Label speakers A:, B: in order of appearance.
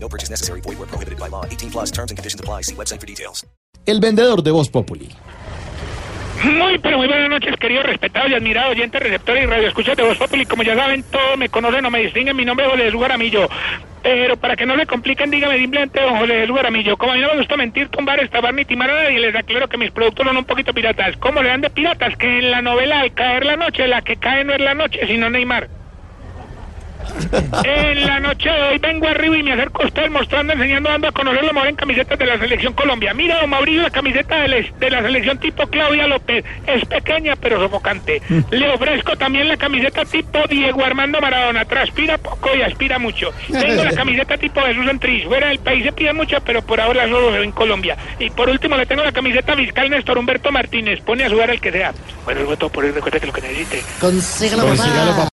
A: No purchase necessary. Void where prohibited by law. 18 plus terms and conditions apply. See website for details.
B: El vendedor de Voz Populi.
C: Muy, pero muy buenas noches, queridos, respetados y admirados oyentes, receptores y radioescuchas de Voz Populi. Como ya saben, todos me conocen o me distinguen. Mi nombre es José Jesús Garamillo. Pero para que no le compliquen, dígame simplemente don José Jesús Garamillo. Como a mí no me gusta mentir, tumbar, estafar ni timar a nadie, les aclaro que mis productos son un poquito piratas. ¿Cómo le dan de piratas? Que en la novela Al caer la noche, la que cae no es la noche, sino Neymar. En la noche de hoy vengo arriba y me acerco a usted mostrando, enseñando, dando a conocer lo mejor en camisetas de la selección Colombia. Mira, don Mauricio, la camiseta de la, de la selección tipo Claudia López. Es pequeña pero sofocante. Le ofrezco también la camiseta tipo Diego Armando Maradona. Transpira poco y aspira mucho. Tengo la camiseta tipo Jesús Entriz. Fuera del país se pide mucho, pero por ahora solo se ve en Colombia. Y por último le tengo la camiseta fiscal Néstor Humberto Martínez. Pone a sudar el que sea. Bueno, luego todo por hoy. Recuerda que lo que necesite.
B: Consígalo, papá.